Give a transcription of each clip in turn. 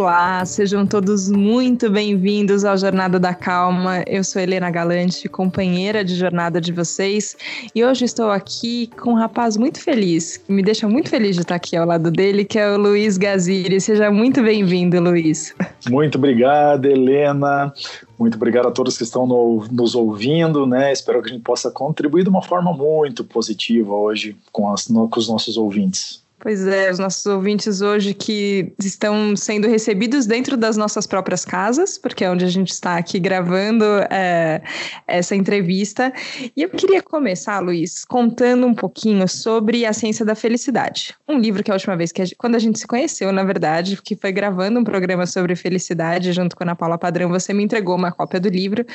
Olá, sejam todos muito bem-vindos ao Jornada da Calma. Eu sou Helena Galante, companheira de jornada de vocês, e hoje estou aqui com um rapaz muito feliz, que me deixa muito feliz de estar aqui ao lado dele, que é o Luiz Gaziri. Seja muito bem-vindo, Luiz. Muito obrigado, Helena. Muito obrigado a todos que estão no, nos ouvindo, né? Espero que a gente possa contribuir de uma forma muito positiva hoje com, as, com os nossos ouvintes. Pois é, os nossos ouvintes hoje que estão sendo recebidos dentro das nossas próprias casas, porque é onde a gente está aqui gravando é, essa entrevista. E eu queria começar, Luiz, contando um pouquinho sobre a ciência da felicidade. Um livro que a última vez que a gente, quando a gente se conheceu, na verdade, que foi gravando um programa sobre felicidade junto com a Ana Paula Padrão, você me entregou uma cópia do livro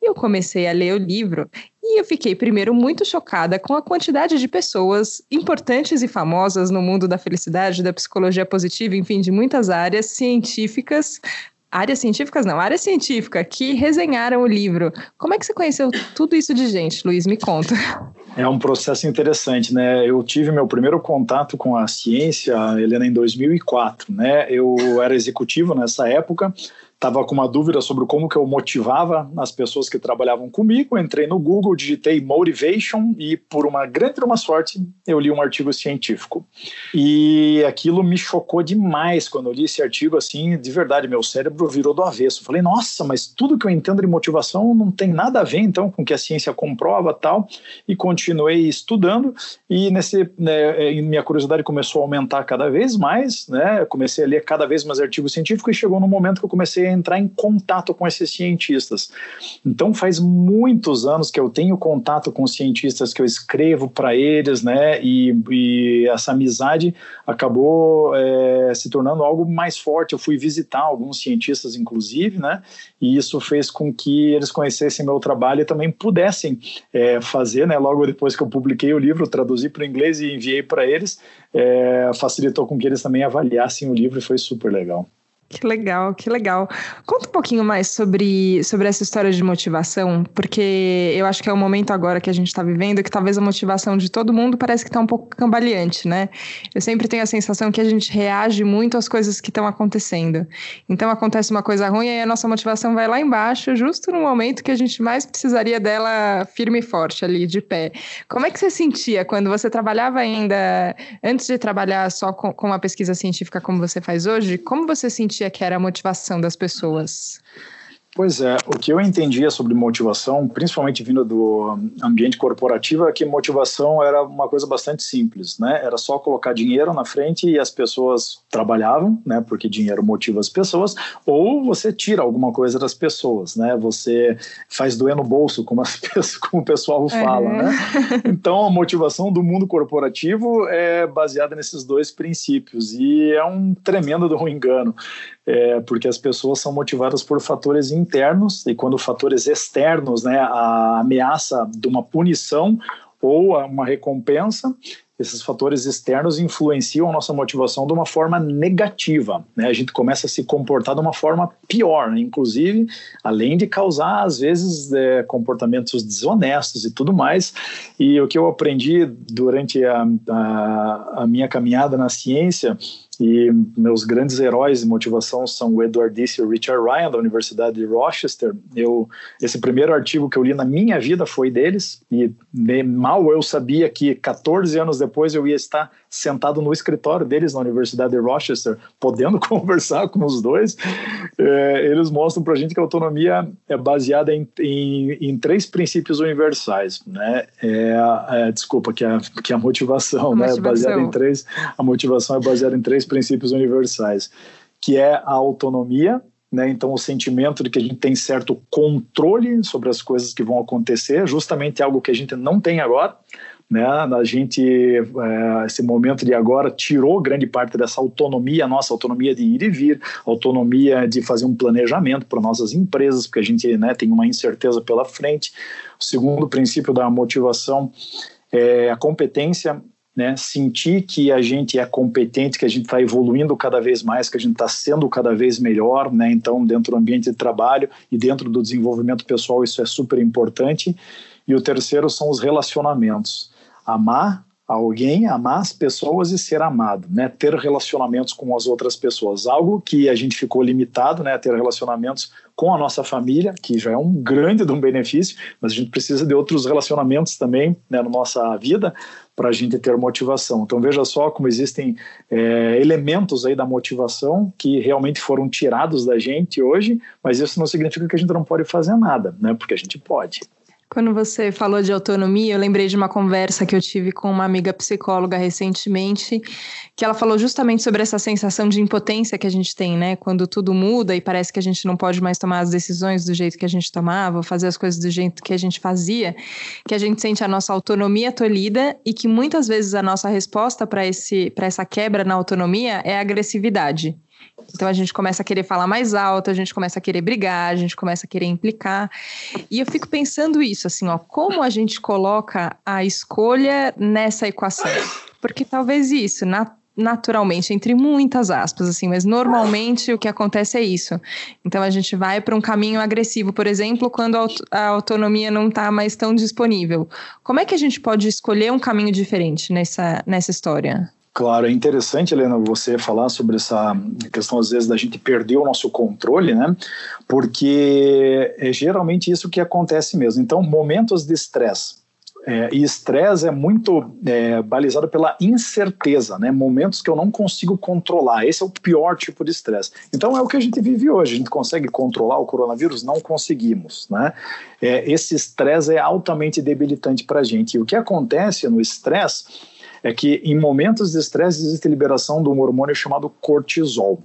e eu comecei a ler o livro e eu fiquei primeiro muito chocada com a quantidade de pessoas importantes e famosas no mundo da felicidade, da psicologia positiva, enfim, de muitas áreas científicas, áreas científicas não, área científica, que resenharam o livro. Como é que você conheceu tudo isso de gente, Luiz? Me conta. É um processo interessante, né? Eu tive meu primeiro contato com a ciência, Helena, em 2004, né? Eu era executivo nessa época, estava com uma dúvida sobre como que eu motivava as pessoas que trabalhavam comigo, entrei no Google, digitei motivation e por uma grande uma sorte eu li um artigo científico. E aquilo me chocou demais quando eu li esse artigo assim, de verdade, meu cérebro virou do avesso. Falei, nossa, mas tudo que eu entendo de motivação não tem nada a ver então com o que a ciência comprova, tal. E continuei estudando e nesse né, minha curiosidade começou a aumentar cada vez mais, né? comecei a ler cada vez mais artigos científicos e chegou no momento que eu comecei entrar em contato com esses cientistas. Então faz muitos anos que eu tenho contato com cientistas, que eu escrevo para eles, né? E, e, essa amizade acabou é, se tornando algo mais forte. Eu fui visitar alguns cientistas, inclusive, né? E isso fez com que eles conhecessem meu trabalho e também pudessem é, fazer, né? Logo depois que eu publiquei o livro, traduzi para o inglês e enviei para eles, é, facilitou com que eles também avaliassem o livro e foi super legal. Que legal, que legal. Conta um pouquinho mais sobre, sobre essa história de motivação, porque eu acho que é o momento agora que a gente está vivendo que talvez a motivação de todo mundo parece que está um pouco cambaleante, né? Eu sempre tenho a sensação que a gente reage muito às coisas que estão acontecendo. Então acontece uma coisa ruim e a nossa motivação vai lá embaixo, justo no momento que a gente mais precisaria dela firme e forte ali, de pé. Como é que você sentia quando você trabalhava ainda, antes de trabalhar só com, com uma pesquisa científica como você faz hoje, como você sentia sentia que era a motivação das pessoas? Pois é, o que eu entendia sobre motivação, principalmente vindo do ambiente corporativo, é que motivação era uma coisa bastante simples, né? Era só colocar dinheiro na frente e as pessoas trabalhavam, né? Porque dinheiro motiva as pessoas, ou você tira alguma coisa das pessoas, né? Você faz doer no bolso, como, as pessoas, como o pessoal fala, né? Então, a motivação do mundo corporativo é baseada nesses dois princípios e é um tremendo do engano é, porque as pessoas são motivadas por fatores internos e quando fatores externos, né, a ameaça de uma punição ou uma recompensa, esses fatores externos influenciam a nossa motivação de uma forma negativa. Né? A gente começa a se comportar de uma forma pior, né? inclusive, além de causar, às vezes, é, comportamentos desonestos e tudo mais. E o que eu aprendi durante a, a, a minha caminhada na ciência e meus grandes heróis de motivação são o Edward Disse e o Richard Ryan, da Universidade de Rochester. Eu, esse primeiro artigo que eu li na minha vida foi deles, e mal eu sabia que 14 anos depois eu ia estar sentado no escritório deles na Universidade de Rochester, podendo conversar com os dois. É, eles mostram para a gente que a autonomia é baseada em, em, em três princípios universais. Né? É, é, desculpa, que a, que a motivação, a né? motivação. baseada em três, a motivação é baseada em três princípios universais, que é a autonomia, né? Então, o sentimento de que a gente tem certo controle sobre as coisas que vão acontecer, justamente algo que a gente não tem agora. Né? A gente, é, esse momento de agora, tirou grande parte dessa autonomia, nossa autonomia de ir e vir, autonomia de fazer um planejamento para nossas empresas, porque a gente né, tem uma incerteza pela frente. O segundo princípio da motivação é a competência né, sentir que a gente é competente, que a gente está evoluindo cada vez mais, que a gente está sendo cada vez melhor, né, então dentro do ambiente de trabalho e dentro do desenvolvimento pessoal isso é super importante. E o terceiro são os relacionamentos. Amar alguém, amar as pessoas e ser amado, né? Ter relacionamentos com as outras pessoas, algo que a gente ficou limitado, né? Ter relacionamentos com a nossa família, que já é um grande de um benefício, mas a gente precisa de outros relacionamentos também, né, na nossa vida para a gente ter motivação. Então veja só como existem é, elementos aí da motivação que realmente foram tirados da gente hoje, mas isso não significa que a gente não pode fazer nada, né? Porque a gente pode. Quando você falou de autonomia, eu lembrei de uma conversa que eu tive com uma amiga psicóloga recentemente, que ela falou justamente sobre essa sensação de impotência que a gente tem, né? Quando tudo muda e parece que a gente não pode mais tomar as decisões do jeito que a gente tomava, fazer as coisas do jeito que a gente fazia, que a gente sente a nossa autonomia tolhida e que muitas vezes a nossa resposta para essa quebra na autonomia é a agressividade. Então a gente começa a querer falar mais alto, a gente começa a querer brigar, a gente começa a querer implicar. E eu fico pensando isso, assim, ó, como a gente coloca a escolha nessa equação? Porque talvez isso, na, naturalmente, entre muitas aspas, assim, mas normalmente o que acontece é isso. Então a gente vai para um caminho agressivo, por exemplo, quando a autonomia não está mais tão disponível. Como é que a gente pode escolher um caminho diferente nessa, nessa história? Claro, é interessante, Helena, você falar sobre essa questão, às vezes, da gente perder o nosso controle, né? Porque é geralmente isso que acontece mesmo. Então, momentos de estresse. É, e estresse é muito é, balizado pela incerteza, né? Momentos que eu não consigo controlar. Esse é o pior tipo de estresse. Então é o que a gente vive hoje. A gente consegue controlar o coronavírus? Não conseguimos, né? É, esse estresse é altamente debilitante para a gente. E o que acontece no estresse é que em momentos de estresse existe liberação de um hormônio chamado cortisol.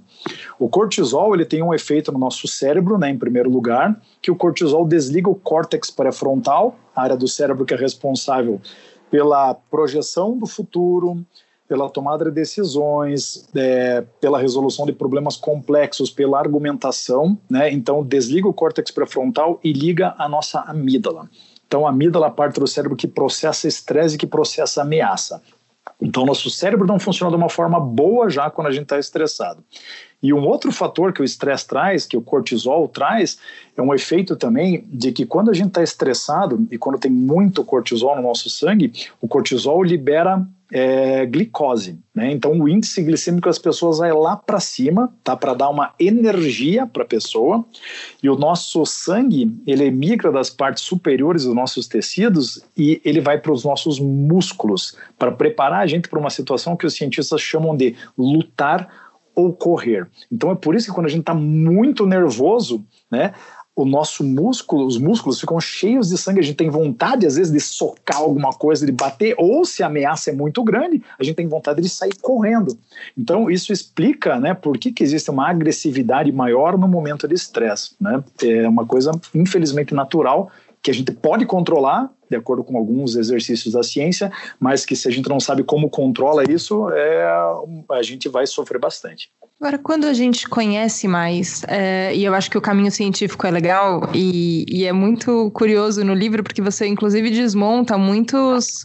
O cortisol ele tem um efeito no nosso cérebro, né, em primeiro lugar, que o cortisol desliga o córtex pré-frontal, a área do cérebro que é responsável pela projeção do futuro, pela tomada de decisões, é, pela resolução de problemas complexos, pela argumentação, né? Então desliga o córtex pré-frontal e liga a nossa amígdala. Então a amígdala é a parte do cérebro que processa estresse e que processa ameaça. Então, nosso cérebro não funciona de uma forma boa já quando a gente está estressado. E um outro fator que o estresse traz, que o cortisol traz, é um efeito também de que quando a gente está estressado e quando tem muito cortisol no nosso sangue, o cortisol libera é, glicose. Né? Então, o índice glicêmico das pessoas vai lá para cima, tá? para dar uma energia para a pessoa. E o nosso sangue, ele migra das partes superiores dos nossos tecidos e ele vai para os nossos músculos, para preparar a gente para uma situação que os cientistas chamam de lutar ou correr. Então é por isso que quando a gente está muito nervoso, né, o nosso músculo, os músculos ficam cheios de sangue, a gente tem vontade às vezes de socar alguma coisa, de bater, ou se a ameaça é muito grande, a gente tem vontade de sair correndo. Então isso explica, né, por que, que existe uma agressividade maior no momento de estresse, né? É uma coisa infelizmente natural que a gente pode controlar, de acordo com alguns exercícios da ciência, mas que se a gente não sabe como controla isso, é, a gente vai sofrer bastante. Agora, quando a gente conhece mais, é, e eu acho que o caminho científico é legal, e, e é muito curioso no livro, porque você, inclusive, desmonta muitos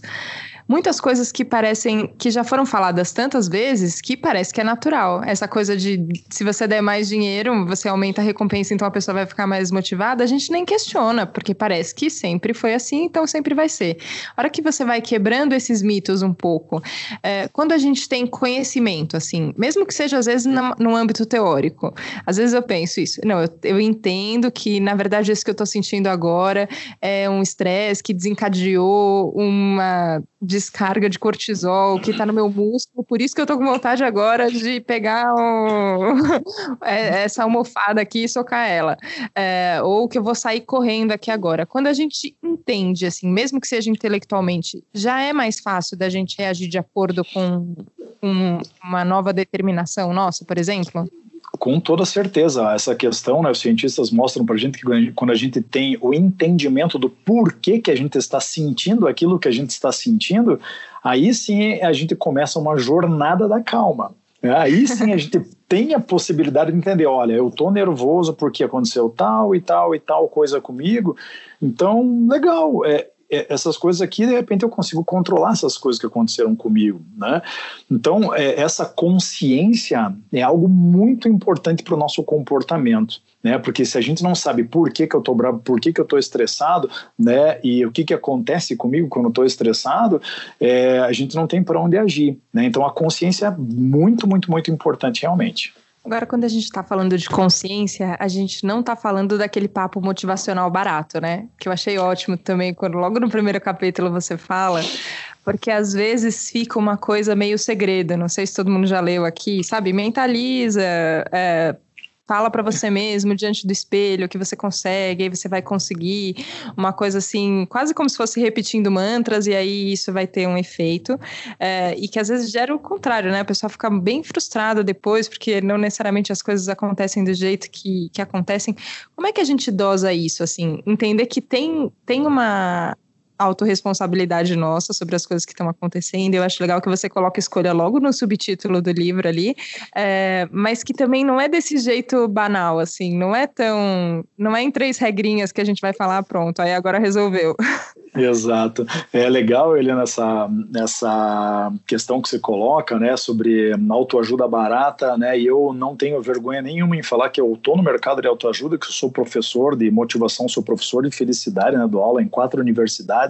muitas coisas que parecem que já foram faladas tantas vezes que parece que é natural. Essa coisa de se você der mais dinheiro, você aumenta a recompensa, então a pessoa vai ficar mais motivada, a gente nem questiona, porque parece que sempre foi assim, então sempre vai ser. A hora que você vai quebrando esses mitos um pouco, é, quando a gente tem conhecimento, assim, mesmo que seja às vezes no, âmbito teórico, às vezes eu penso isso, não, eu, eu entendo que na verdade isso que eu estou sentindo agora é um estresse que desencadeou uma descarga de cortisol que tá no meu músculo, por isso que eu tô com vontade agora de pegar o... É, essa almofada aqui e socar ela. É, ou que eu vou sair correndo aqui agora. Quando a gente entende, assim, mesmo que seja intelectualmente, já é mais fácil da gente reagir de acordo com, com uma nova determinação nossa, por exemplo? Com toda certeza, essa questão, né, os cientistas mostram para a gente que quando a gente tem o entendimento do porquê que a gente está sentindo aquilo que a gente está sentindo, aí sim a gente começa uma jornada da calma. Né? Aí sim a gente tem a possibilidade de entender, olha, eu tô nervoso porque aconteceu tal e tal e tal coisa comigo, então legal, é, é, essas coisas aqui, de repente eu consigo controlar essas coisas que aconteceram comigo, né? Então, é, essa consciência é algo muito importante para o nosso comportamento, né? Porque se a gente não sabe por que, que eu estou bravo, por que, que eu estou estressado, né? E o que, que acontece comigo quando eu estou estressado, é, a gente não tem para onde agir, né? Então, a consciência é muito, muito, muito importante realmente. Agora, quando a gente está falando de consciência, a gente não está falando daquele papo motivacional barato, né? Que eu achei ótimo também, quando logo no primeiro capítulo você fala, porque às vezes fica uma coisa meio segredo. Não sei se todo mundo já leu aqui, sabe? Mentaliza, é, fala para você mesmo diante do espelho que você consegue, aí você vai conseguir uma coisa assim, quase como se fosse repetindo mantras, e aí isso vai ter um efeito. É, e que às vezes gera o contrário, né? A pessoa fica bem frustrada depois, porque não necessariamente as coisas acontecem do jeito que, que acontecem. Como é que a gente dosa isso, assim? Entender que tem, tem uma autorresponsabilidade nossa sobre as coisas que estão acontecendo. Eu acho legal que você coloca escolha logo no subtítulo do livro ali, é, mas que também não é desse jeito banal, assim, não é tão. Não é em três regrinhas que a gente vai falar, pronto, aí agora resolveu. Exato. É legal, Helena, essa, essa questão que você coloca, né, sobre autoajuda barata, né, e eu não tenho vergonha nenhuma em falar que eu estou no mercado de autoajuda, que eu sou professor de motivação, sou professor de felicidade, né, dou aula em quatro universidades,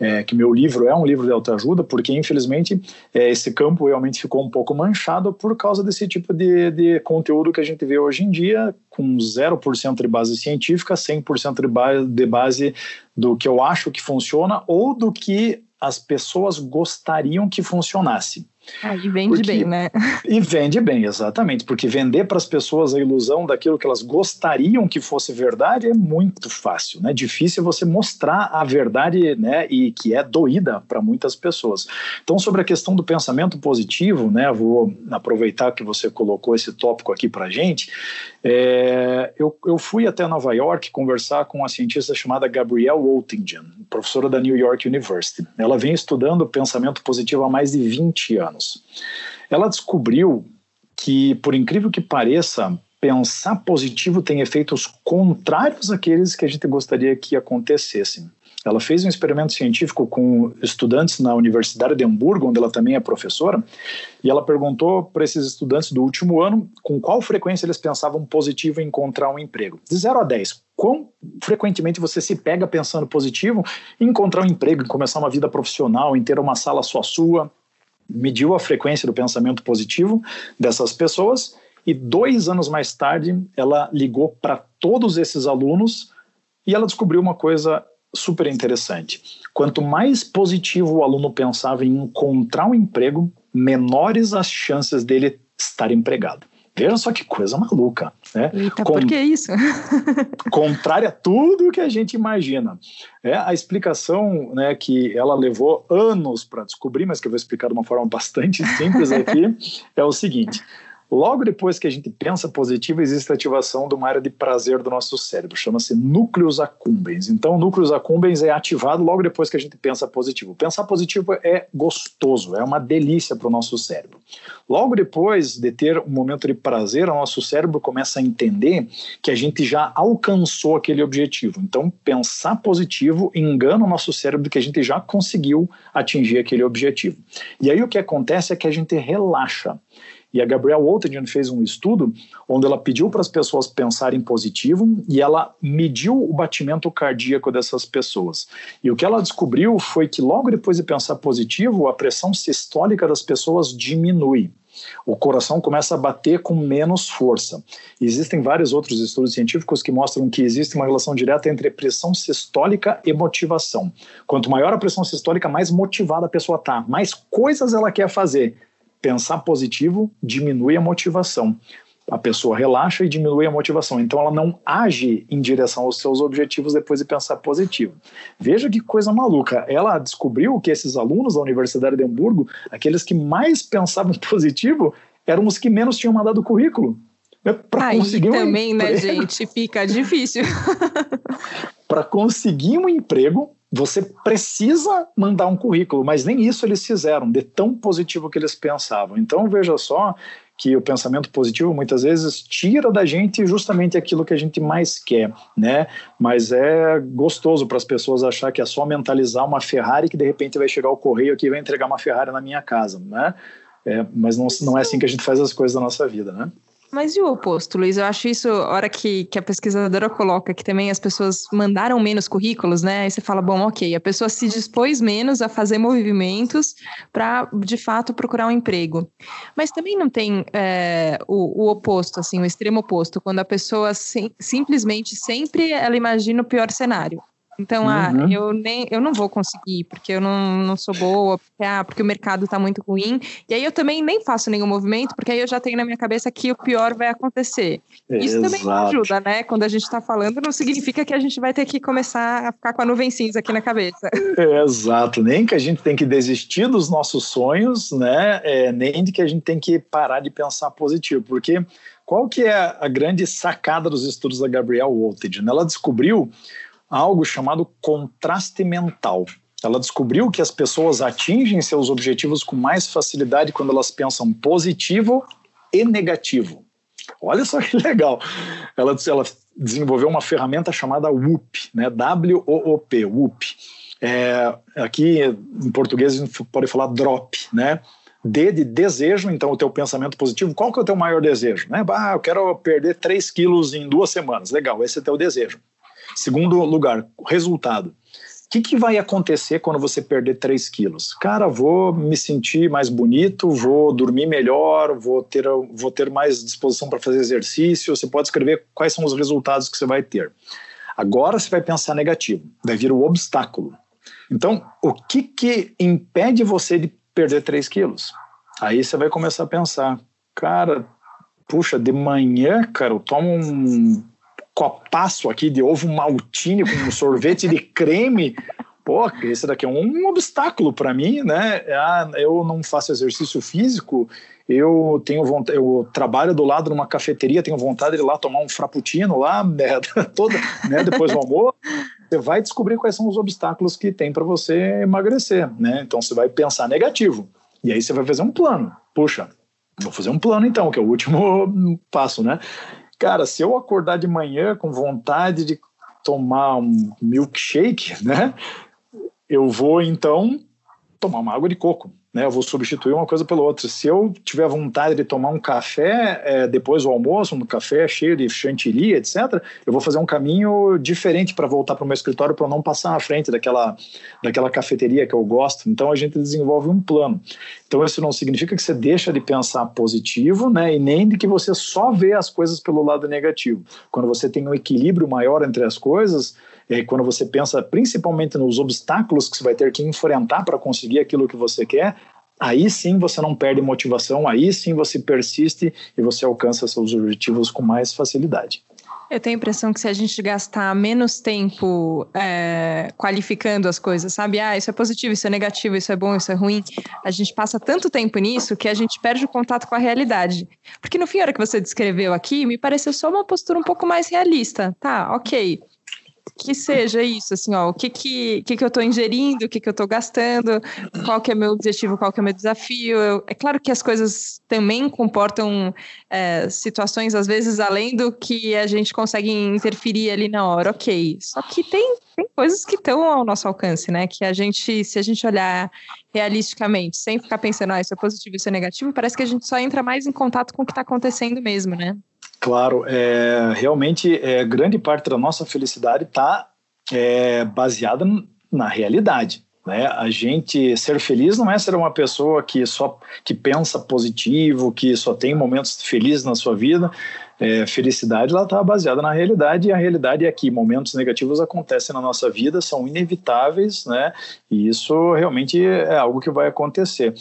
é, que meu livro é um livro de autoajuda, porque infelizmente é, esse campo realmente ficou um pouco manchado por causa desse tipo de, de conteúdo que a gente vê hoje em dia, com 0% de base científica, 100% de base, de base do que eu acho que funciona ou do que as pessoas gostariam que funcionasse. Ah, e vende porque, bem, né? E vende bem, exatamente, porque vender para as pessoas a ilusão daquilo que elas gostariam que fosse verdade é muito fácil, né? Difícil você mostrar a verdade, né? E que é doída para muitas pessoas. Então, sobre a questão do pensamento positivo, né? Vou aproveitar que você colocou esse tópico aqui para gente. É, eu, eu fui até Nova York conversar com uma cientista chamada Gabrielle Oettingen, professora da New York University. Ela vem estudando pensamento positivo há mais de 20 anos. Ela descobriu que, por incrível que pareça, pensar positivo tem efeitos contrários àqueles que a gente gostaria que acontecessem. Ela fez um experimento científico com estudantes na Universidade de Hamburgo, onde ela também é professora, e ela perguntou para esses estudantes do último ano com qual frequência eles pensavam positivo em encontrar um emprego. De 0 a 10, quão frequentemente você se pega pensando positivo em encontrar um emprego, em começar uma vida profissional, em ter uma sala só sua? Mediu a frequência do pensamento positivo dessas pessoas e dois anos mais tarde ela ligou para todos esses alunos e ela descobriu uma coisa super interessante. Quanto mais positivo o aluno pensava em encontrar um emprego, menores as chances dele estar empregado. Veja só que coisa maluca, né? Eita, Com... por que isso? contrária a tudo que a gente imagina. É a explicação, né, que ela levou anos para descobrir, mas que eu vou explicar de uma forma bastante simples aqui, é o seguinte: Logo depois que a gente pensa positivo, existe a ativação de uma área de prazer do nosso cérebro, chama-se núcleos accumbens. Então, núcleos accumbens é ativado logo depois que a gente pensa positivo. Pensar positivo é gostoso, é uma delícia para o nosso cérebro. Logo depois de ter um momento de prazer, o nosso cérebro começa a entender que a gente já alcançou aquele objetivo. Então, pensar positivo engana o nosso cérebro que a gente já conseguiu atingir aquele objetivo. E aí o que acontece é que a gente relaxa. E a Gabrielle Oettingen fez um estudo onde ela pediu para as pessoas pensarem positivo e ela mediu o batimento cardíaco dessas pessoas. E o que ela descobriu foi que logo depois de pensar positivo, a pressão sistólica das pessoas diminui. O coração começa a bater com menos força. Existem vários outros estudos científicos que mostram que existe uma relação direta entre pressão sistólica e motivação. Quanto maior a pressão sistólica, mais motivada a pessoa está, mais coisas ela quer fazer pensar positivo diminui a motivação. A pessoa relaxa e diminui a motivação. Então ela não age em direção aos seus objetivos depois de pensar positivo. Veja que coisa maluca. Ela descobriu que esses alunos da Universidade de Hamburgo, aqueles que mais pensavam positivo, eram os que menos tinham mandado currículo. Para conseguir um também, né, emprego. né, gente? Fica difícil. Para conseguir um emprego, você precisa mandar um currículo, mas nem isso eles fizeram, de tão positivo que eles pensavam. Então, veja só que o pensamento positivo muitas vezes tira da gente justamente aquilo que a gente mais quer, né? Mas é gostoso para as pessoas achar que é só mentalizar uma Ferrari que de repente vai chegar o correio aqui e vai entregar uma Ferrari na minha casa, né? É, mas não, não é assim que a gente faz as coisas da nossa vida, né? Mas e o oposto, Luiz? Eu acho isso, a hora que, que a pesquisadora coloca que também as pessoas mandaram menos currículos, né? Aí você fala, bom, ok, a pessoa se dispôs menos a fazer movimentos para, de fato, procurar um emprego. Mas também não tem é, o, o, oposto, assim, o extremo oposto, quando a pessoa sim, simplesmente sempre ela imagina o pior cenário. Então, ah, uhum. ah, eu, nem, eu não vou conseguir, porque eu não, não sou boa, porque, ah, porque o mercado está muito ruim. E aí eu também nem faço nenhum movimento, porque aí eu já tenho na minha cabeça que o pior vai acontecer. Isso Exato. também ajuda, né? Quando a gente está falando, não significa que a gente vai ter que começar a ficar com a nuvem cinza aqui na cabeça. Exato, nem que a gente tem que desistir dos nossos sonhos, né? É, nem de que a gente tem que parar de pensar positivo, porque qual que é a grande sacada dos estudos da Gabrielle Voltage? Ela descobriu algo chamado contraste mental. Ela descobriu que as pessoas atingem seus objetivos com mais facilidade quando elas pensam positivo e negativo. Olha só que legal. Ela, ela desenvolveu uma ferramenta chamada WOOP, né? W-O-O-P, WOOP. É, aqui em português a gente pode falar drop, né? D de desejo, então o teu pensamento positivo, qual que é o teu maior desejo? Né? Ah, eu quero perder 3 quilos em duas semanas. Legal, esse é o teu desejo. Segundo lugar, resultado. O que, que vai acontecer quando você perder 3 quilos? Cara, vou me sentir mais bonito, vou dormir melhor, vou ter, vou ter mais disposição para fazer exercício. Você pode escrever quais são os resultados que você vai ter. Agora você vai pensar negativo, vai vir o obstáculo. Então, o que, que impede você de perder 3 quilos? Aí você vai começar a pensar, cara, puxa, de manhã, cara, eu tomo um copaço aqui de ovo maltine com um sorvete de creme. Pô, esse daqui é um obstáculo para mim, né? Ah, eu não faço exercício físico, eu tenho vontade, eu trabalho do lado de uma cafeteria, tenho vontade de ir lá tomar um frappuccino lá, né, toda, né, depois do almoço. Você vai descobrir quais são os obstáculos que tem para você emagrecer, né? Então você vai pensar negativo. E aí você vai fazer um plano. Puxa, vou fazer um plano então, que é o último passo, né? Cara, se eu acordar de manhã com vontade de tomar um milkshake, né? Eu vou então tomar uma água de coco né? Eu vou substituir uma coisa pela outra. Se eu tiver vontade de tomar um café é, depois do almoço, um café cheio de chantilly, etc., eu vou fazer um caminho diferente para voltar para o meu escritório para não passar na frente daquela, daquela cafeteria que eu gosto. Então a gente desenvolve um plano. Então isso não significa que você deixa de pensar positivo, né? E nem de que você só vê as coisas pelo lado negativo. Quando você tem um equilíbrio maior entre as coisas, e quando você pensa principalmente nos obstáculos que você vai ter que enfrentar para conseguir aquilo que você quer, aí sim você não perde motivação, aí sim você persiste e você alcança seus objetivos com mais facilidade. Eu tenho a impressão que se a gente gastar menos tempo é, qualificando as coisas, sabe? Ah, isso é positivo, isso é negativo, isso é bom, isso é ruim. A gente passa tanto tempo nisso que a gente perde o contato com a realidade. Porque no fim, a hora que você descreveu aqui, me pareceu só uma postura um pouco mais realista. Tá, ok que seja isso, assim, ó, o que que, que, que eu estou ingerindo, o que que eu estou gastando, qual que é meu objetivo, qual que é meu desafio. Eu, é claro que as coisas também comportam é, situações, às vezes, além do que a gente consegue interferir ali na hora, ok. Só que tem, tem coisas que estão ao nosso alcance, né, que a gente, se a gente olhar realisticamente, sem ficar pensando, ah, isso é positivo, isso é negativo, parece que a gente só entra mais em contato com o que está acontecendo mesmo, né? Claro, é, realmente é, grande parte da nossa felicidade está é, baseada na realidade. Né? A gente ser feliz não é ser uma pessoa que só que pensa positivo, que só tem momentos felizes na sua vida. É, felicidade ela está baseada na realidade e a realidade é que momentos negativos acontecem na nossa vida, são inevitáveis, né? E isso realmente é algo que vai acontecer.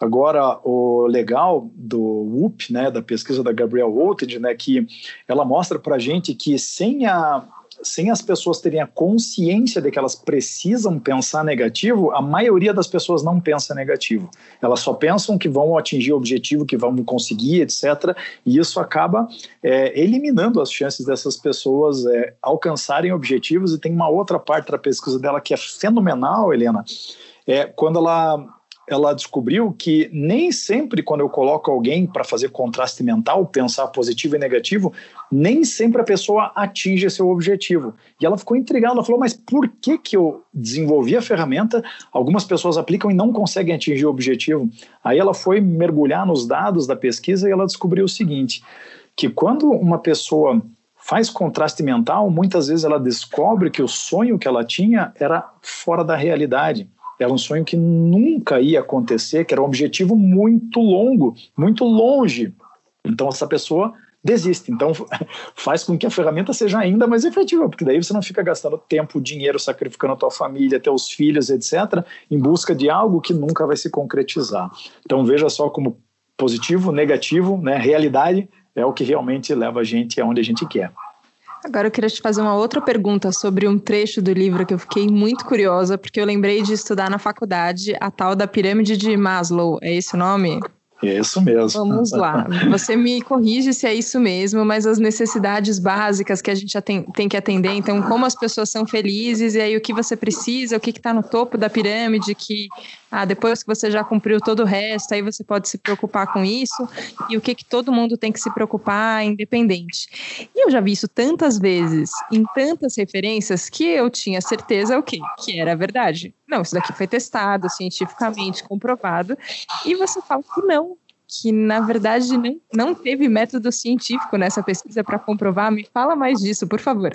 Agora, o legal do WUP, né, da pesquisa da Gabrielle Voltage, né, que ela mostra para gente que sem a sem as pessoas terem a consciência de que elas precisam pensar negativo, a maioria das pessoas não pensa negativo. Elas só pensam que vão atingir o objetivo, que vão conseguir, etc. E isso acaba é, eliminando as chances dessas pessoas é, alcançarem objetivos. E tem uma outra parte da pesquisa dela que é fenomenal, Helena. É quando ela ela descobriu que nem sempre quando eu coloco alguém para fazer contraste mental, pensar positivo e negativo, nem sempre a pessoa atinge seu objetivo. E ela ficou intrigada, ela falou: "Mas por que que eu desenvolvi a ferramenta, algumas pessoas aplicam e não conseguem atingir o objetivo?" Aí ela foi mergulhar nos dados da pesquisa e ela descobriu o seguinte, que quando uma pessoa faz contraste mental, muitas vezes ela descobre que o sonho que ela tinha era fora da realidade. Era um sonho que nunca ia acontecer, que era um objetivo muito longo, muito longe. Então essa pessoa desiste. Então faz com que a ferramenta seja ainda mais efetiva, porque daí você não fica gastando tempo, dinheiro, sacrificando a tua família, teus filhos, etc, em busca de algo que nunca vai se concretizar. Então veja só como positivo, negativo, né, realidade é o que realmente leva a gente aonde a gente quer. Agora eu queria te fazer uma outra pergunta sobre um trecho do livro que eu fiquei muito curiosa, porque eu lembrei de estudar na faculdade a tal da pirâmide de Maslow. É esse o nome? É isso mesmo. Vamos lá. Você me corrige se é isso mesmo, mas as necessidades básicas que a gente tem que atender, então, como as pessoas são felizes, e aí o que você precisa, o que está no topo da pirâmide, que ah, depois que você já cumpriu todo o resto, aí você pode se preocupar com isso, e o que, que todo mundo tem que se preocupar, independente. E eu já vi isso tantas vezes, em tantas referências, que eu tinha certeza o quê? Que era verdade. Não, isso daqui foi testado, cientificamente comprovado, e você fala que não, que na verdade não, não teve método científico nessa pesquisa para comprovar. Me fala mais disso, por favor.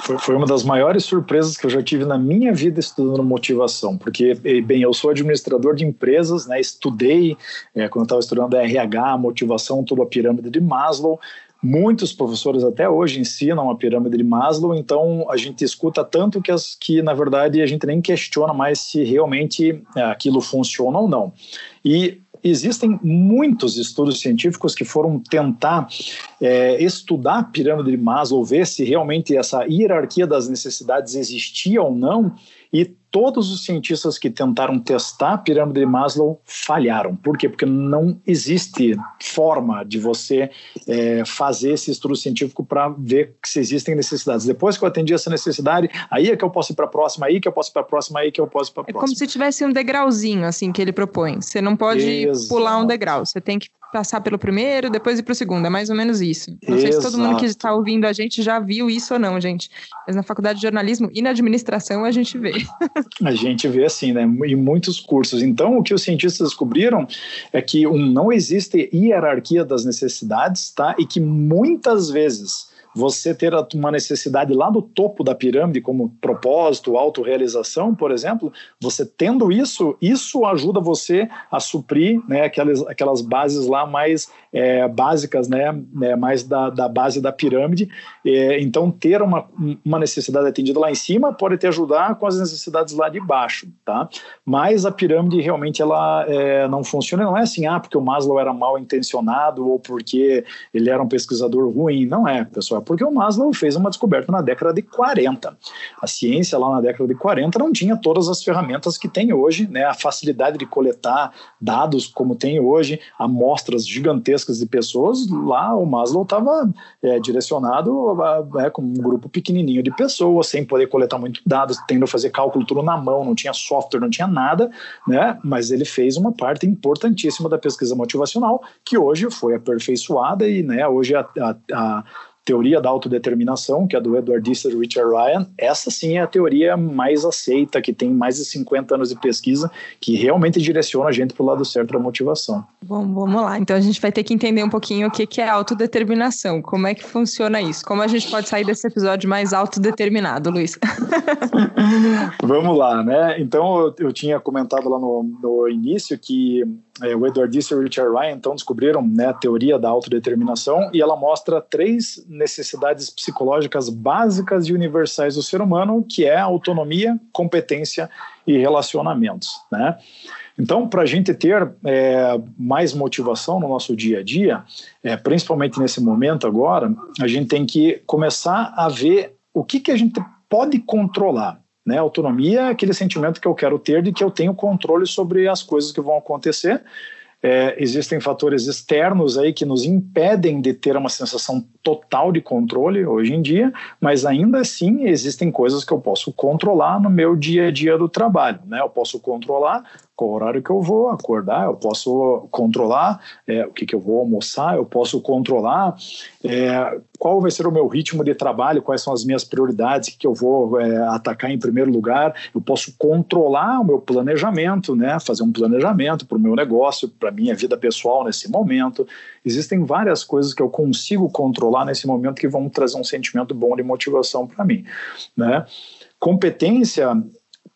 Foi, foi, uma das maiores surpresas que eu já tive na minha vida estudando motivação, porque, bem, eu sou administrador de empresas, né, estudei, é, quando eu estava estudando RH, motivação, toda a pirâmide de Maslow, Muitos professores até hoje ensinam a pirâmide de Maslow, então a gente escuta tanto que, as, que na verdade, a gente nem questiona mais se realmente é, aquilo funciona ou não. E existem muitos estudos científicos que foram tentar é, estudar a pirâmide de Maslow, ver se realmente essa hierarquia das necessidades existia ou não, e todos os cientistas que tentaram testar a pirâmide de Maslow falharam. Por quê? Porque não existe forma de você é, fazer esse estudo científico para ver se existem necessidades. Depois que eu atendi essa necessidade, aí é que eu posso ir para a próxima, aí que eu posso ir para a próxima, aí que eu posso ir para a próxima. É como se tivesse um degrauzinho assim que ele propõe. Você não pode Exato. pular um degrau, você tem que passar pelo primeiro, depois ir para o segundo. É mais ou menos isso. Não Exato. sei se todo mundo que está ouvindo a gente já viu isso ou não, gente. Mas na faculdade de jornalismo e na administração a gente vê. a gente vê assim, né? Em muitos cursos. Então, o que os cientistas descobriram é que um, não existe hierarquia das necessidades, tá? E que muitas vezes você ter uma necessidade lá no topo da pirâmide, como propósito, autorrealização, por exemplo, você tendo isso, isso ajuda você a suprir né, aquelas, aquelas bases lá mais é, básicas, né, é, mais da, da base da pirâmide. É, então, ter uma, uma necessidade atendida lá em cima pode te ajudar com as necessidades lá de baixo, tá? Mas a pirâmide realmente ela é, não funciona, não é assim, ah, porque o Maslow era mal intencionado ou porque ele era um pesquisador ruim, não é, pessoal, é porque o Maslow fez uma descoberta na década de 40. A ciência lá na década de 40 não tinha todas as ferramentas que tem hoje, né, a facilidade de coletar dados como tem hoje, amostras gigantescas de pessoas, lá o Maslow estava é, direcionado a, é, com um grupo pequenininho de pessoas, sem poder coletar muitos dados, tendo a fazer cálculo tudo na mão, não tinha software, não tinha nada, né? mas ele fez uma parte importantíssima da pesquisa motivacional, que hoje foi aperfeiçoada e né, hoje a, a, a teoria da autodeterminação, que é do edwardista Richard Ryan, essa sim é a teoria mais aceita, que tem mais de 50 anos de pesquisa, que realmente direciona a gente para o lado certo da motivação. Bom, vamos lá. Então a gente vai ter que entender um pouquinho o que é autodeterminação, como é que funciona isso, como a gente pode sair desse episódio mais autodeterminado, Luiz. vamos lá, né? Então eu, eu tinha comentado lá no, no início que é, o Edwardista e o Richard Ryan então descobriram né, a teoria da autodeterminação e ela mostra três necessidades psicológicas básicas e universais do ser humano, que é autonomia, competência e relacionamentos, né? Então, para a gente ter é, mais motivação no nosso dia a dia, é, principalmente nesse momento agora, a gente tem que começar a ver o que, que a gente pode controlar. Né? Autonomia é aquele sentimento que eu quero ter de que eu tenho controle sobre as coisas que vão acontecer é, existem fatores externos aí que nos impedem de ter uma sensação total de controle hoje em dia, mas ainda assim existem coisas que eu posso controlar no meu dia a dia do trabalho. Né? Eu posso controlar qual horário que eu vou acordar, eu posso controlar é, o que, que eu vou almoçar, eu posso controlar é, qual vai ser o meu ritmo de trabalho, quais são as minhas prioridades, que eu vou é, atacar em primeiro lugar, eu posso controlar o meu planejamento, né, fazer um planejamento para o meu negócio, para minha vida pessoal nesse momento. Existem várias coisas que eu consigo controlar nesse momento que vão trazer um sentimento bom de motivação para mim. Né? Competência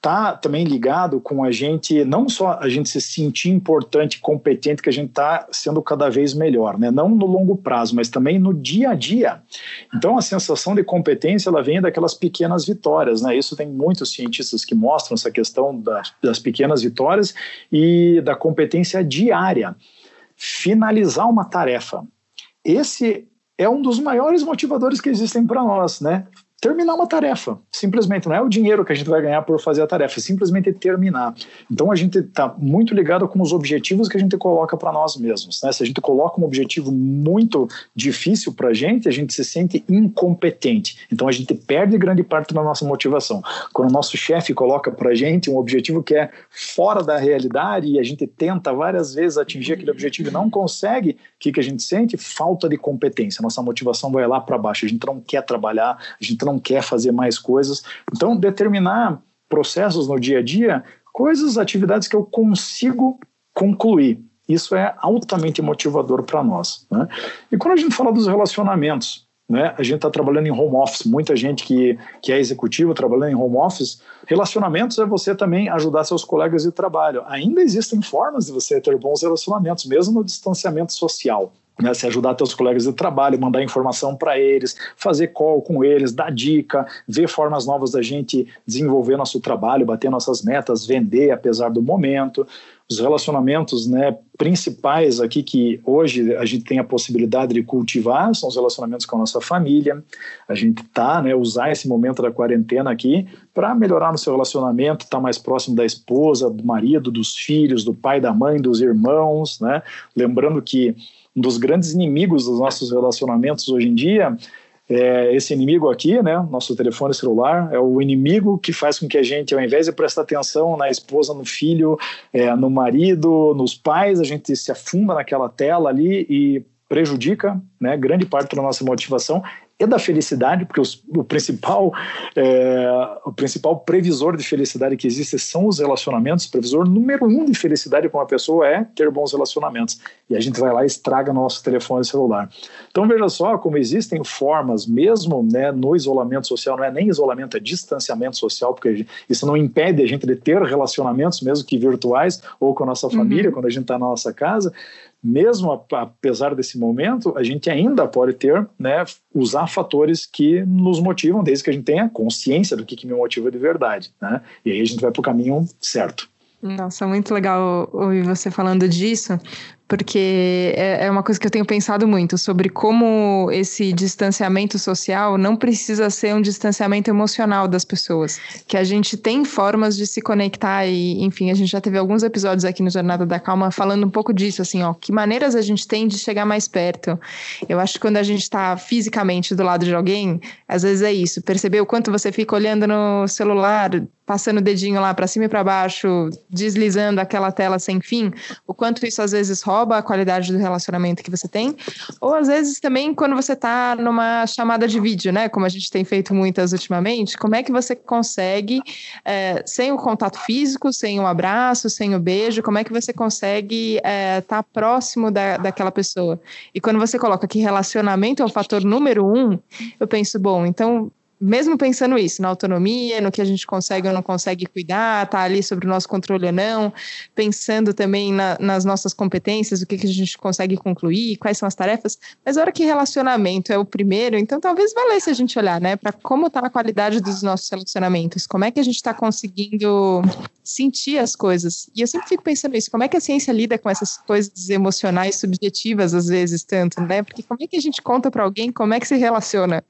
está também ligado com a gente, não só a gente se sentir importante, competente, que a gente está sendo cada vez melhor, né? não no longo prazo, mas também no dia a dia. Então, a sensação de competência ela vem daquelas pequenas vitórias. Né? Isso tem muitos cientistas que mostram essa questão das, das pequenas vitórias e da competência diária. Finalizar uma tarefa. Esse é um dos maiores motivadores que existem para nós, né? Terminar uma tarefa. Simplesmente, não é o dinheiro que a gente vai ganhar por fazer a tarefa, é simplesmente terminar. Então a gente está muito ligado com os objetivos que a gente coloca para nós mesmos. Né? Se a gente coloca um objetivo muito difícil para a gente, a gente se sente incompetente. Então a gente perde grande parte da nossa motivação. Quando o nosso chefe coloca para a gente um objetivo que é fora da realidade e a gente tenta várias vezes atingir aquele objetivo e não consegue, o que, que a gente sente? Falta de competência. Nossa motivação vai lá para baixo. A gente não quer trabalhar, a gente não não quer fazer mais coisas. Então, determinar processos no dia a dia, coisas, atividades que eu consigo concluir. Isso é altamente motivador para nós. Né? E quando a gente fala dos relacionamentos, né? A gente está trabalhando em home office, muita gente que, que é executivo trabalhando em home office. Relacionamentos é você também ajudar seus colegas de trabalho. Ainda existem formas de você ter bons relacionamentos, mesmo no distanciamento social né, se ajudar teus colegas de trabalho, mandar informação para eles, fazer call com eles, dar dica, ver formas novas da gente desenvolver nosso trabalho, bater nossas metas, vender apesar do momento. Os relacionamentos né, principais aqui que hoje a gente tem a possibilidade de cultivar são os relacionamentos com a nossa família. A gente tá, né, usar esse momento da quarentena aqui para melhorar no seu relacionamento, estar tá mais próximo da esposa, do marido, dos filhos, do pai, da mãe, dos irmãos, né? Lembrando que um dos grandes inimigos dos nossos relacionamentos hoje em dia é esse inimigo aqui, né, nosso telefone celular, é o inimigo que faz com que a gente, ao invés de prestar atenção na esposa, no filho, é, no marido, nos pais, a gente se afunda naquela tela ali e prejudica né, grande parte da nossa motivação e da felicidade, porque os, o, principal, é, o principal previsor de felicidade que existe são os relacionamentos. O previsor número um de felicidade para uma pessoa é ter bons relacionamentos. E a gente vai lá e estraga nosso telefone celular. Então veja só como existem formas, mesmo né, no isolamento social, não é nem isolamento, é distanciamento social, porque isso não impede a gente de ter relacionamentos, mesmo que virtuais, ou com a nossa família, uhum. quando a gente está na nossa casa, mesmo apesar desse momento, a gente ainda pode ter, né, usar fatores que nos motivam, desde que a gente tenha consciência do que, que me motiva de verdade, né? E aí a gente vai para o caminho certo. Nossa, muito legal ouvir você falando disso, porque é, é uma coisa que eu tenho pensado muito sobre como esse distanciamento social não precisa ser um distanciamento emocional das pessoas. Que a gente tem formas de se conectar e, enfim, a gente já teve alguns episódios aqui no Jornada da Calma falando um pouco disso, assim, ó, que maneiras a gente tem de chegar mais perto. Eu acho que quando a gente está fisicamente do lado de alguém, às vezes é isso, perceber o quanto você fica olhando no celular, passando o dedinho lá para cima e para baixo, deslizando aquela tela sem fim, o quanto isso às vezes rouba a qualidade do relacionamento que você tem, ou às vezes também quando você está numa chamada de vídeo, né? Como a gente tem feito muitas ultimamente, como é que você consegue, é, sem o contato físico, sem o abraço, sem o beijo, como é que você consegue estar é, tá próximo da, daquela pessoa? E quando você coloca que relacionamento é o fator número um, eu penso, bom, então mesmo pensando isso, na autonomia, no que a gente consegue ou não consegue cuidar, tá ali sobre o nosso controle ou não, pensando também na, nas nossas competências, o que, que a gente consegue concluir, quais são as tarefas, mas a hora que relacionamento é o primeiro, então talvez valesse a gente olhar, né, para como está a qualidade dos nossos relacionamentos, como é que a gente está conseguindo sentir as coisas. E eu sempre fico pensando isso, como é que a ciência lida com essas coisas emocionais subjetivas às vezes tanto, né? Porque como é que a gente conta para alguém como é que se relaciona?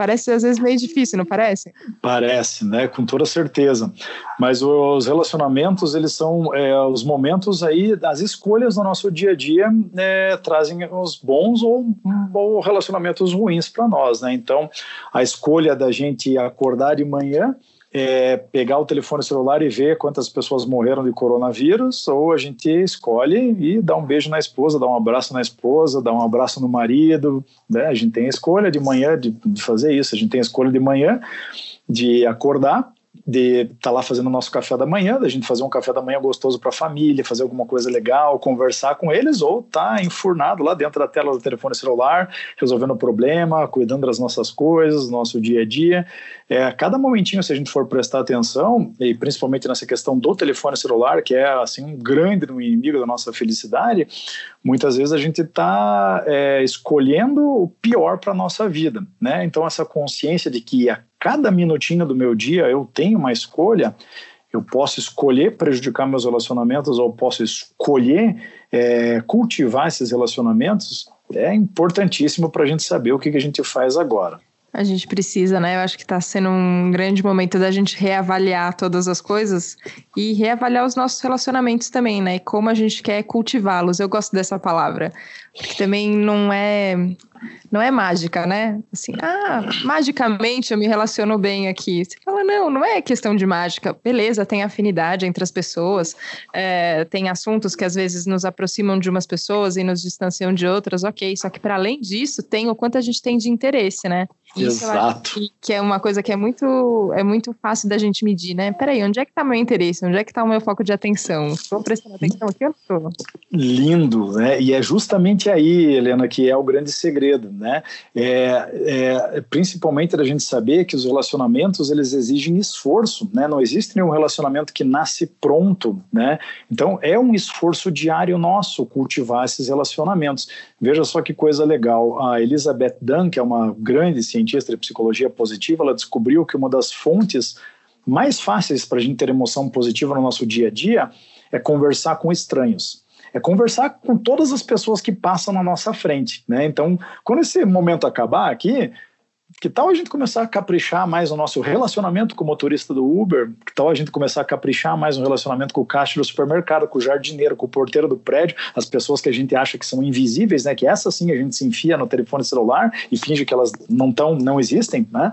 Parece às vezes meio difícil, não parece? Parece, né? Com toda certeza. Mas os relacionamentos, eles são é, os momentos aí, as escolhas no nosso dia a dia é, trazem os bons ou, ou relacionamentos ruins para nós, né? Então, a escolha da gente acordar de manhã é, pegar o telefone celular e ver quantas pessoas morreram de coronavírus, ou a gente escolhe e dá um beijo na esposa, dá um abraço na esposa, dá um abraço no marido. Né? A gente tem a escolha de manhã de, de fazer isso, a gente tem a escolha de manhã de acordar de estar tá lá fazendo o nosso café da manhã, da gente fazer um café da manhã gostoso para a família, fazer alguma coisa legal, conversar com eles, ou tá enfurnado lá dentro da tela do telefone celular, resolvendo o problema, cuidando das nossas coisas, nosso dia a dia. É, cada momentinho, se a gente for prestar atenção, e principalmente nessa questão do telefone celular, que é assim um grande inimigo da nossa felicidade, muitas vezes a gente está é, escolhendo o pior para nossa vida, né? Então essa consciência de que a cada minutinho do meu dia eu tenho uma escolha, eu posso escolher prejudicar meus relacionamentos ou posso escolher é, cultivar esses relacionamentos, é importantíssimo para a gente saber o que, que a gente faz agora. A gente precisa, né? Eu acho que está sendo um grande momento da gente reavaliar todas as coisas e reavaliar os nossos relacionamentos também, né? E como a gente quer cultivá-los. Eu gosto dessa palavra, porque também não é não é mágica, né? Assim, ah, magicamente eu me relaciono bem aqui. Você fala, não, não é questão de mágica. Beleza, tem afinidade entre as pessoas, é, tem assuntos que às vezes nos aproximam de umas pessoas e nos distanciam de outras, ok. Só que para além disso, tem o quanto a gente tem de interesse, né? Isso Exato. Que, que, é uma coisa que é muito, é muito fácil da gente medir, né? Peraí, onde é que está meu interesse? Onde é que está o meu foco de atenção? Estou prestando atenção aqui ou estou? Lindo, né? E é justamente aí, Helena, que é o grande segredo né? É, é, principalmente da gente saber que os relacionamentos eles exigem esforço, né? Não existe nenhum relacionamento que nasce pronto, né? Então é um esforço diário nosso cultivar esses relacionamentos. Veja só que coisa legal. A Elizabeth Dunn, que é uma grande cientista de psicologia positiva, ela descobriu que uma das fontes mais fáceis para a gente ter emoção positiva no nosso dia a dia é conversar com estranhos é conversar com todas as pessoas que passam na nossa frente, né? Então, quando esse momento acabar aqui, que tal a gente começar a caprichar mais no nosso relacionamento com o motorista do Uber? Que tal a gente começar a caprichar mais no relacionamento com o caixa do supermercado, com o jardineiro, com o porteiro do prédio, as pessoas que a gente acha que são invisíveis, né? Que essa sim a gente se enfia no telefone celular e finge que elas não estão, não existem, né?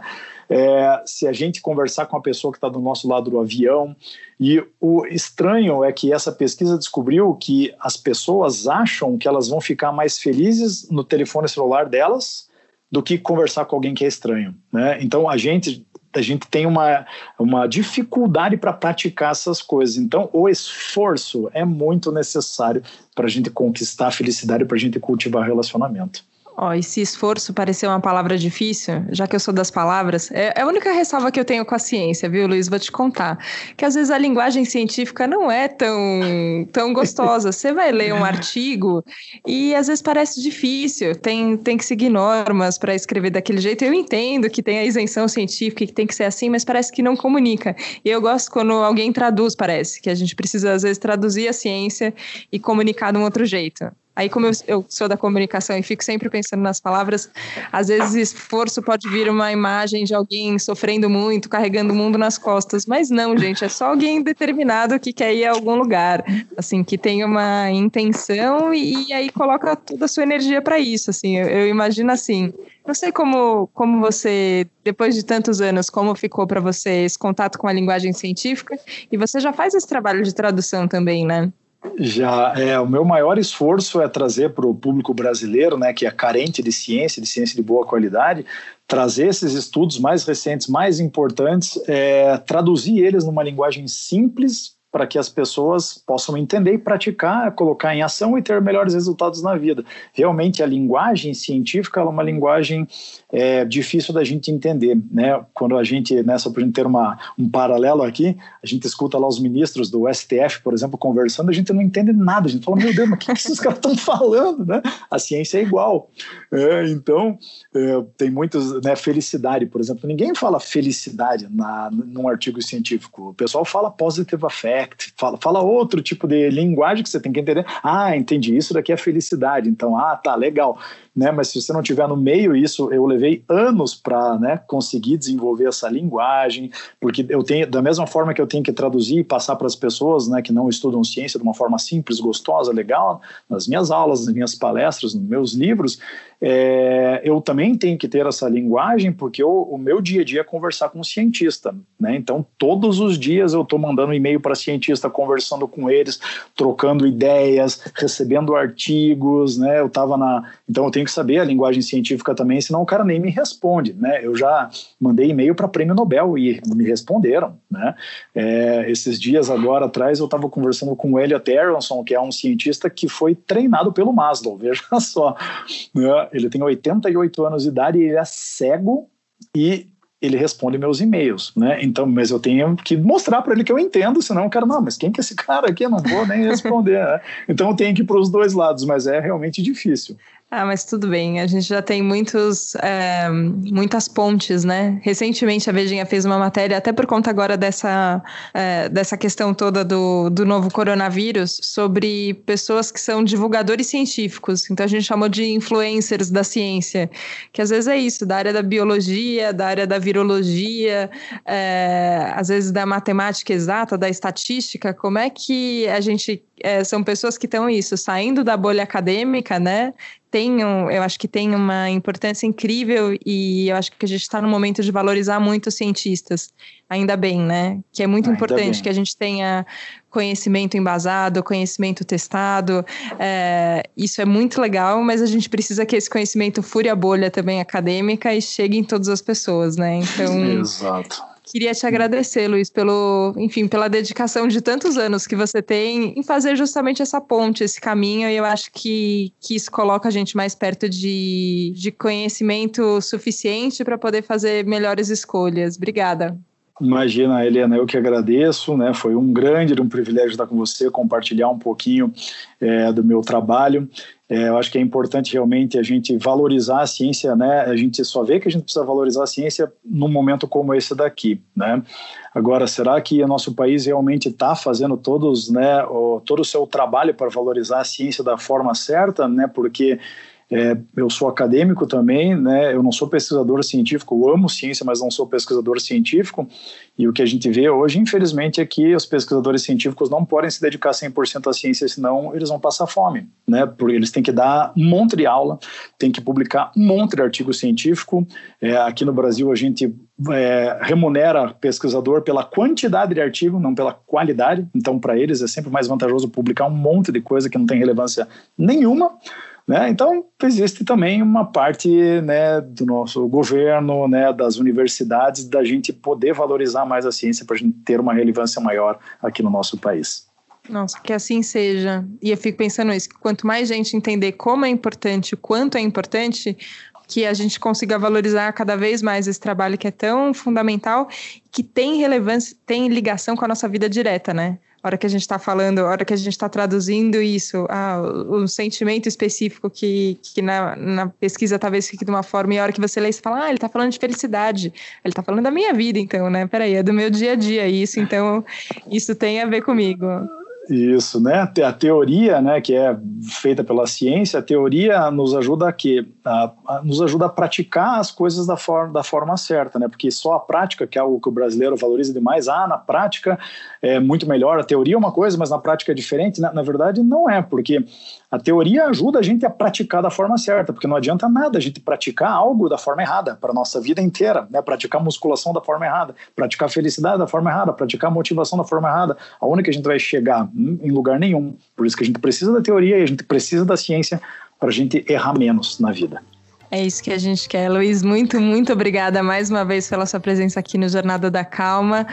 é, se a gente conversar com a pessoa que está do nosso lado do avião. E o estranho é que essa pesquisa descobriu que as pessoas acham que elas vão ficar mais felizes no telefone celular delas do que conversar com alguém que é estranho. Né? Então a gente a gente tem uma, uma dificuldade para praticar essas coisas. Então, o esforço é muito necessário para a gente conquistar a felicidade, para a gente cultivar relacionamento. Ó, esse esforço pareceu uma palavra difícil, já que eu sou das palavras. É, é a única ressalva que eu tenho com a ciência, viu, Luiz? Vou te contar. Que às vezes a linguagem científica não é tão, tão gostosa. Você vai ler um artigo e às vezes parece difícil, tem, tem que seguir normas para escrever daquele jeito. Eu entendo que tem a isenção científica e que tem que ser assim, mas parece que não comunica. E eu gosto quando alguém traduz, parece, que a gente precisa às vezes traduzir a ciência e comunicar de um outro jeito. Aí, como eu, eu, sou da comunicação e fico sempre pensando nas palavras, às vezes esforço pode vir uma imagem de alguém sofrendo muito, carregando o mundo nas costas. Mas não, gente, é só alguém determinado que quer ir a algum lugar, assim, que tem uma intenção e, e aí coloca toda a sua energia para isso. Assim, eu, eu imagino assim. Não sei como, como você, depois de tantos anos, como ficou para você esse contato com a linguagem científica, e você já faz esse trabalho de tradução também, né? Já é o meu maior esforço é trazer para o público brasileiro, né, que é carente de ciência, de ciência de boa qualidade, trazer esses estudos mais recentes, mais importantes, é, traduzir eles numa linguagem simples para que as pessoas possam entender e praticar, colocar em ação e ter melhores resultados na vida. Realmente, a linguagem científica é uma linguagem é, difícil da gente entender. Né? Quando a gente, nessa para a gente ter uma, um paralelo aqui, a gente escuta lá os ministros do STF, por exemplo, conversando, a gente não entende nada. A gente fala, meu Deus, mas o que, que esses caras estão falando? Né? A ciência é igual. É, então, é, tem muitos, né, felicidade, por exemplo. Ninguém fala felicidade na, num artigo científico. O pessoal fala positive affect, ACT, fala, fala outro tipo de linguagem que você tem que entender. Ah, entendi, isso daqui é felicidade. Então, ah, tá, legal né? Mas se você não tiver no meio isso, eu levei anos para, né, conseguir desenvolver essa linguagem, porque eu tenho da mesma forma que eu tenho que traduzir e passar para as pessoas, né, que não estudam ciência de uma forma simples, gostosa, legal, nas minhas aulas, nas minhas palestras, nos meus livros, é, eu também tenho que ter essa linguagem, porque eu, o meu dia a dia é conversar com um cientista, né? Então, todos os dias eu estou mandando e-mail para cientista, conversando com eles, trocando ideias, recebendo artigos, né? Eu estava na, então eu tenho que saber a linguagem científica também, senão o cara nem me responde, né? Eu já mandei e-mail para Prêmio Nobel e me responderam, né? É, esses dias agora atrás eu estava conversando com o Elliot Aronson, que é um cientista que foi treinado pelo Maslow, veja só, né? ele tem 88 anos de idade e ele é cego e ele responde meus e-mails, né? Então, mas eu tenho que mostrar para ele que eu entendo, senão o cara, não, mas quem que é esse cara aqui? Eu não vou nem responder, né? Então eu tenho que ir para os dois lados, mas é realmente difícil. Ah, mas tudo bem. A gente já tem muitos, é, muitas pontes, né? Recentemente a Vejinha fez uma matéria, até por conta agora dessa, é, dessa questão toda do, do novo coronavírus, sobre pessoas que são divulgadores científicos. Então a gente chamou de influencers da ciência, que às vezes é isso, da área da biologia, da área da virologia, é, às vezes da matemática exata, da estatística. Como é que a gente. É, são pessoas que estão isso, saindo da bolha acadêmica, né? Tem, um, eu acho que tem uma importância incrível e eu acho que a gente está no momento de valorizar muito os cientistas, ainda bem, né? Que é muito ainda importante bem. que a gente tenha conhecimento embasado, conhecimento testado. É, isso é muito legal, mas a gente precisa que esse conhecimento fure a bolha também acadêmica e chegue em todas as pessoas, né? Então. Exato. Queria te agradecer, Luiz, pelo, enfim, pela dedicação de tantos anos que você tem em fazer justamente essa ponte, esse caminho, e eu acho que, que isso coloca a gente mais perto de, de conhecimento suficiente para poder fazer melhores escolhas. Obrigada. Imagina, Helena, eu que agradeço, né? Foi um grande um privilégio estar com você, compartilhar um pouquinho é, do meu trabalho. É, eu acho que é importante realmente a gente valorizar a ciência, né? A gente só vê que a gente precisa valorizar a ciência num momento como esse daqui, né? Agora, será que o nosso país realmente está fazendo todos, né, o, todo o seu trabalho para valorizar a ciência da forma certa, né? Porque é, eu sou acadêmico também, né? Eu não sou pesquisador científico, eu amo ciência, mas não sou pesquisador científico. E o que a gente vê hoje, infelizmente, é que os pesquisadores científicos não podem se dedicar 100% à ciência, senão eles vão passar fome, né? Porque eles têm que dar um monte de aula, têm que publicar um monte de artigo científico. É, aqui no Brasil, a gente é, remunera pesquisador pela quantidade de artigo, não pela qualidade. Então, para eles é sempre mais vantajoso publicar um monte de coisa que não tem relevância nenhuma. Né? Então, existe também uma parte né, do nosso governo, né, das universidades, da gente poder valorizar mais a ciência para a gente ter uma relevância maior aqui no nosso país. Nossa, que assim seja. E eu fico pensando isso, quanto mais gente entender como é importante, o quanto é importante, que a gente consiga valorizar cada vez mais esse trabalho que é tão fundamental, que tem relevância, tem ligação com a nossa vida direta, né? Hora que a gente está falando, hora que a gente está traduzindo isso, ah, o, sentimento específico que, que na, na, pesquisa talvez fique de uma forma, e a hora que você lê, você fala, ah, ele está falando de felicidade, ele está falando da minha vida, então, né? Peraí, é do meu dia a dia isso, então isso tem a ver comigo. Isso, né? A teoria, né, que é feita pela ciência, a teoria nos ajuda a quê? A, a, nos ajuda a praticar as coisas da forma, da forma certa, né? Porque só a prática, que é algo que o brasileiro valoriza demais, ah, na prática é muito melhor, a teoria é uma coisa, mas na prática é diferente. Na, na verdade, não é, porque a teoria ajuda a gente a praticar da forma certa, porque não adianta nada a gente praticar algo da forma errada para nossa vida inteira, né? Praticar musculação da forma errada, praticar felicidade da forma errada, praticar motivação da forma errada, aonde que a gente vai chegar? Em lugar nenhum. Por isso que a gente precisa da teoria e a gente precisa da ciência para a gente errar menos na vida. É isso que a gente quer. Luiz, muito, muito obrigada mais uma vez pela sua presença aqui no Jornada da Calma.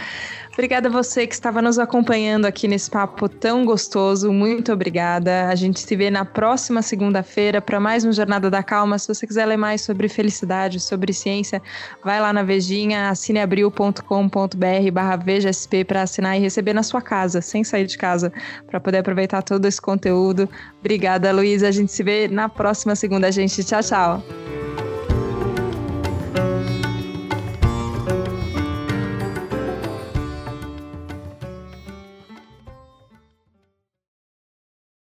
Obrigada a você que estava nos acompanhando aqui nesse papo tão gostoso. Muito obrigada. A gente se vê na próxima segunda-feira para mais um Jornada da Calma. Se você quiser ler mais sobre felicidade, sobre ciência, vai lá na Vejinha, assineabril.com.br barra VejaSP para assinar e receber na sua casa, sem sair de casa, para poder aproveitar todo esse conteúdo. Obrigada, Luiz. A gente se vê na próxima segunda, gente. Tchau, tchau.